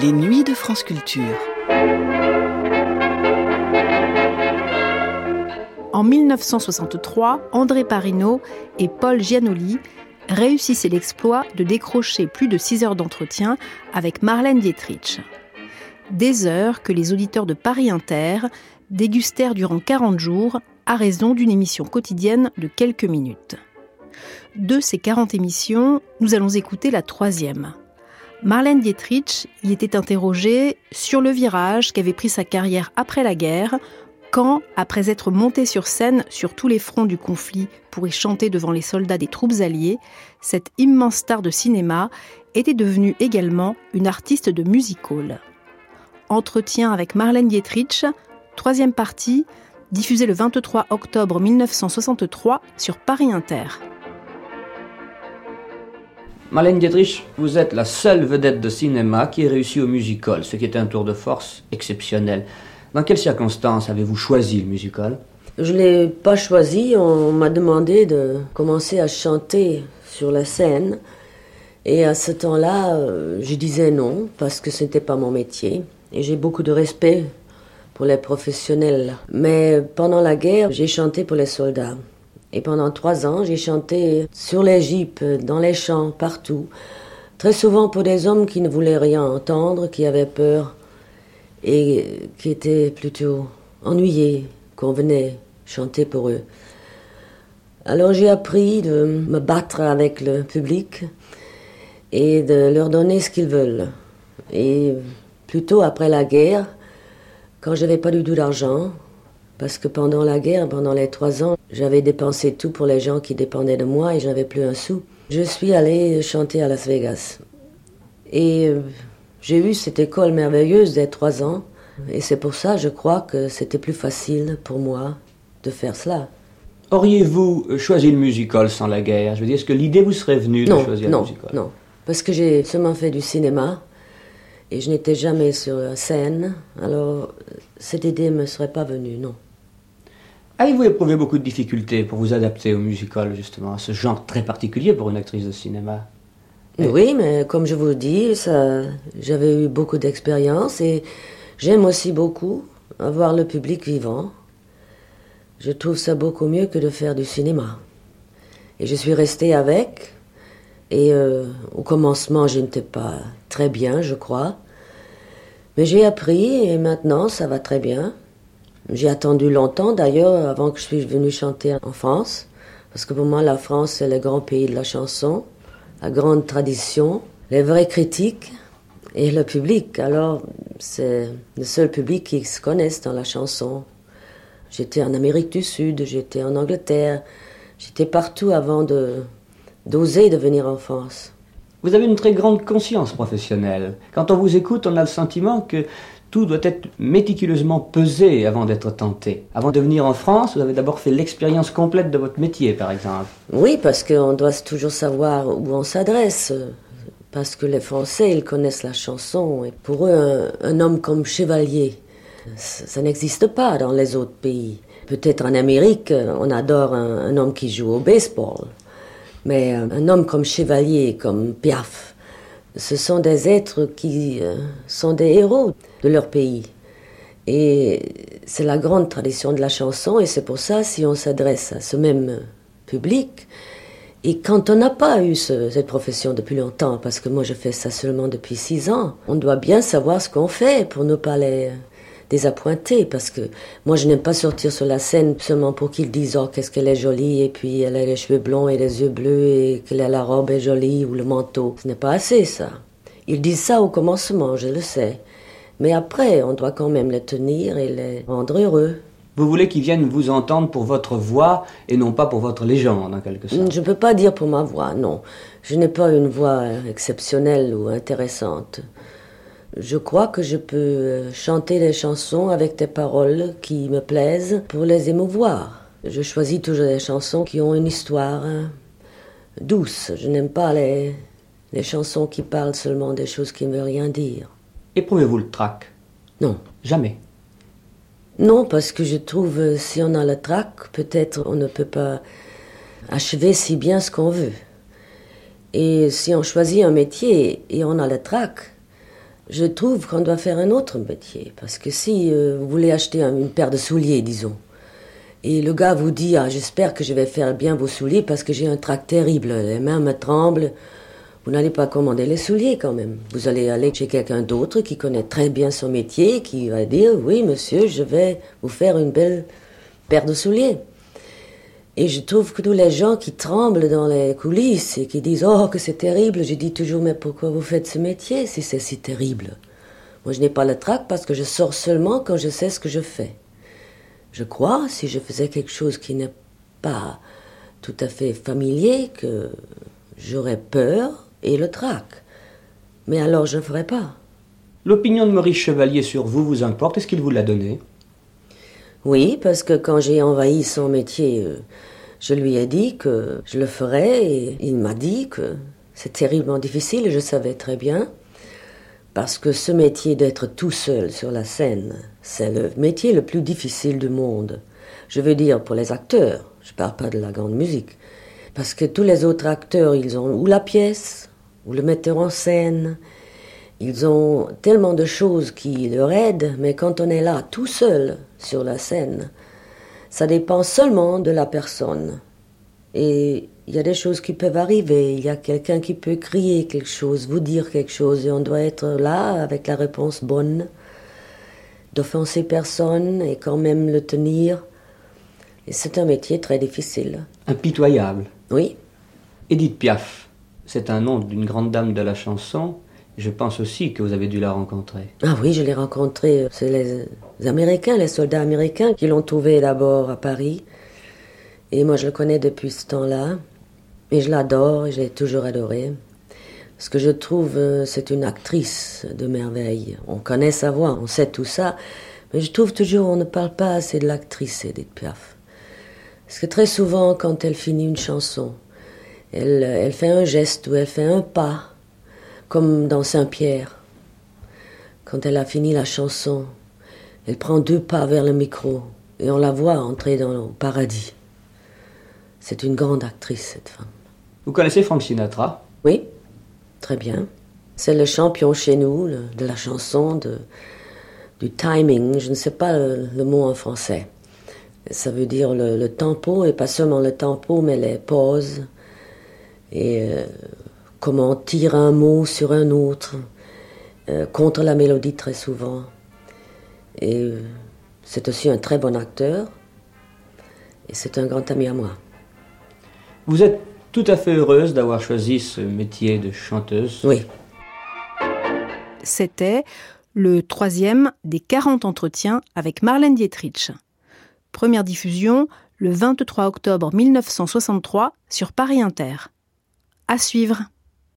Les nuits de France Culture. En 1963, André Parino et Paul Giannoli réussissaient l'exploit de décrocher plus de 6 heures d'entretien avec Marlène Dietrich. Des heures que les auditeurs de Paris Inter dégustèrent durant 40 jours à raison d'une émission quotidienne de quelques minutes. De ces 40 émissions, nous allons écouter la troisième. Marlène Dietrich y était interrogée sur le virage qu'avait pris sa carrière après la guerre, quand, après être montée sur scène sur tous les fronts du conflit pour y chanter devant les soldats des troupes alliées, cette immense star de cinéma était devenue également une artiste de music hall. Entretien avec Marlène Dietrich, troisième partie, diffusée le 23 octobre 1963 sur Paris Inter. Marlène Dietrich, vous êtes la seule vedette de cinéma qui ait réussi au musical, ce qui est un tour de force exceptionnel. Dans quelles circonstances avez-vous choisi le musical? Je ne l'ai pas choisi, on m'a demandé de commencer à chanter sur la scène. Et à ce temps-là, euh, je disais non, parce que ce n'était pas mon métier. Et j'ai beaucoup de respect pour les professionnels. Mais pendant la guerre, j'ai chanté pour les soldats. Et pendant trois ans, j'ai chanté sur les dans les champs, partout. Très souvent pour des hommes qui ne voulaient rien entendre, qui avaient peur et qui étaient plutôt ennuyés qu'on venait chanter pour eux. Alors j'ai appris de me battre avec le public et de leur donner ce qu'ils veulent. Et plutôt après la guerre, quand j'avais pas du tout d'argent, parce que pendant la guerre, pendant les trois ans, j'avais dépensé tout pour les gens qui dépendaient de moi et j'avais plus un sou. Je suis allée chanter à Las Vegas. Et euh, j'ai eu cette école merveilleuse des trois ans. Et c'est pour ça, je crois, que c'était plus facile pour moi de faire cela. Auriez-vous choisi le musical sans la guerre? Je veux dire, est-ce que l'idée vous serait venue de choisir le musical? Non, parce que j'ai seulement fait du cinéma et je n'étais jamais sur scène. Alors, cette idée ne me serait pas venue, non. Avez-vous éprouvé beaucoup de difficultés pour vous adapter au musical, justement, à ce genre très particulier pour une actrice de cinéma? Oui, mais comme je vous le dis, j'avais eu beaucoup d'expérience et j'aime aussi beaucoup avoir le public vivant. Je trouve ça beaucoup mieux que de faire du cinéma. Et je suis restée avec. Et euh, au commencement, je n'étais pas très bien, je crois. Mais j'ai appris et maintenant, ça va très bien. J'ai attendu longtemps d'ailleurs avant que je puisse venue chanter en France, parce que pour moi la France c'est le grand pays de la chanson, la grande tradition, les vrais critiques et le public. Alors c'est le seul public qui se connaisse dans la chanson. J'étais en Amérique du Sud, j'étais en Angleterre, j'étais partout avant de d'oser de venir en France. Vous avez une très grande conscience professionnelle. Quand on vous écoute, on a le sentiment que tout doit être méticuleusement pesé avant d'être tenté. Avant de venir en France, vous avez d'abord fait l'expérience complète de votre métier, par exemple. Oui, parce qu'on doit toujours savoir où on s'adresse. Parce que les Français, ils connaissent la chanson. Et pour eux, un, homme comme chevalier, ça, n'existe pas dans les autres pays. Peut-être en Amérique, on adore un homme qui joue au baseball. Mais un homme comme chevalier, comme Piaf, ce sont des êtres qui euh, sont des héros de leur pays. Et c'est la grande tradition de la chanson, et c'est pour ça, si on s'adresse à ce même public, et quand on n'a pas eu cette profession depuis longtemps, parce que moi je fais ça seulement depuis six ans, on doit bien savoir ce qu'on fait pour ne pas les désappointer, parce que moi je n'aime pas sortir sur la scène seulement pour qu'ils disent oh qu'est-ce qu'elle est jolie, et puis elle a les cheveux blonds et les yeux bleus, et que la robe est jolie ou le manteau. Ce n'est pas assez ça. Ils disent ça au commencement, je le sais. Mais après, on doit quand même les tenir et les rendre heureux. Vous voulez qu'ils viennent vous entendre pour votre voix et non pas pour votre légende, en quelque sorte Je ne peux pas dire pour ma voix, non. Je n'ai pas une voix exceptionnelle ou intéressante. Je crois que je peux chanter des chansons avec des paroles qui me plaisent pour les émouvoir. Je choisis toujours des chansons qui ont une histoire hein, douce. Je n'aime pas les, les chansons qui parlent seulement des choses qui ne veulent rien dire. Éprouvez-vous le trac? Non. Jamais Non, parce que je trouve, euh, si on a le trac, peut-être on ne peut pas achever si bien ce qu'on veut. Et si on choisit un métier et on a le trac, je trouve qu'on doit faire un autre métier. Parce que si euh, vous voulez acheter une paire de souliers, disons, et le gars vous dit ah, J'espère que je vais faire bien vos souliers parce que j'ai un trac terrible, les mains me tremblent. Vous n'allez pas commander les souliers quand même. Vous allez aller chez quelqu'un d'autre qui connaît très bien son métier, qui va dire Oui, monsieur, je vais vous faire une belle paire de souliers. Et je trouve que tous les gens qui tremblent dans les coulisses et qui disent Oh, que c'est terrible, je dis toujours Mais pourquoi vous faites ce métier si c'est si terrible? Moi, je n'ai pas le trac parce que je sors seulement quand je sais ce que je fais. Je crois, si je faisais quelque chose qui n'est pas tout à fait familier, que j'aurais peur et le trac. Mais alors je ne ferais pas. L'opinion de Maurice Chevalier sur vous vous importe? Est-ce qu'il vous l'a donnée Oui, parce que quand j'ai envahi son métier, euh, je lui ai dit que je le ferais et il m'a dit que c'est terriblement difficile, je savais très bien. Parce que ce métier d'être tout seul sur la scène, c'est le métier le plus difficile du monde. Je veux dire pour les acteurs, je parle pas de la grande musique. Parce que tous les autres acteurs, ils ont ou la pièce, ou le metteur en scène, ils ont tellement de choses qui leur aident, mais quand on est là tout seul sur la scène, ça dépend seulement de la personne. Et il y a des choses qui peuvent arriver. Il y a quelqu'un qui peut crier quelque chose, vous dire quelque chose, et on doit être là avec la réponse bonne, d'offenser personne et quand même le tenir. Et c'est un métier très difficile. Impitoyable. Oui. Edith Piaf, c'est un nom d'une grande dame de la chanson. Je pense aussi que vous avez dû la rencontrer. Ah oui, je l'ai rencontrée. C'est les Américains, les soldats américains qui l'ont trouvée d'abord à Paris. Et moi, je le connais depuis ce temps-là. Et je l'adore, et je l'ai toujours adoré. Ce que je trouve, euh, c'est une actrice de merveille. On connaît sa voix, on sait tout ça, mais je trouve toujours on ne parle pas assez de l'actrice Edith Piaf. Parce que très souvent, quand elle finit une chanson, elle, elle fait un geste ou elle fait un pas, comme dans Saint-Pierre. Quand elle a fini la chanson, elle prend deux pas vers le micro et on la voit entrer dans le paradis. C'est une grande actrice, cette femme. Vous connaissez Frank Sinatra? Oui, très bien. C'est le champion chez nous de la chanson, de, du timing. Je ne sais pas le, mot en français. Ça veut dire le, tempo, et pas seulement le tempo, mais les pauses. Et euh, comment on tire un mot sur un autre, euh, contre la mélodie très souvent. Et euh, c'est aussi un très bon acteur, et c'est un grand ami à moi. Vous êtes tout à fait heureuse d'avoir choisi ce métier de chanteuse. Oui. C'était le troisième des 40 entretiens avec Marlène Dietrich. Première diffusion le 23 octobre 1963 sur Paris Inter. À suivre.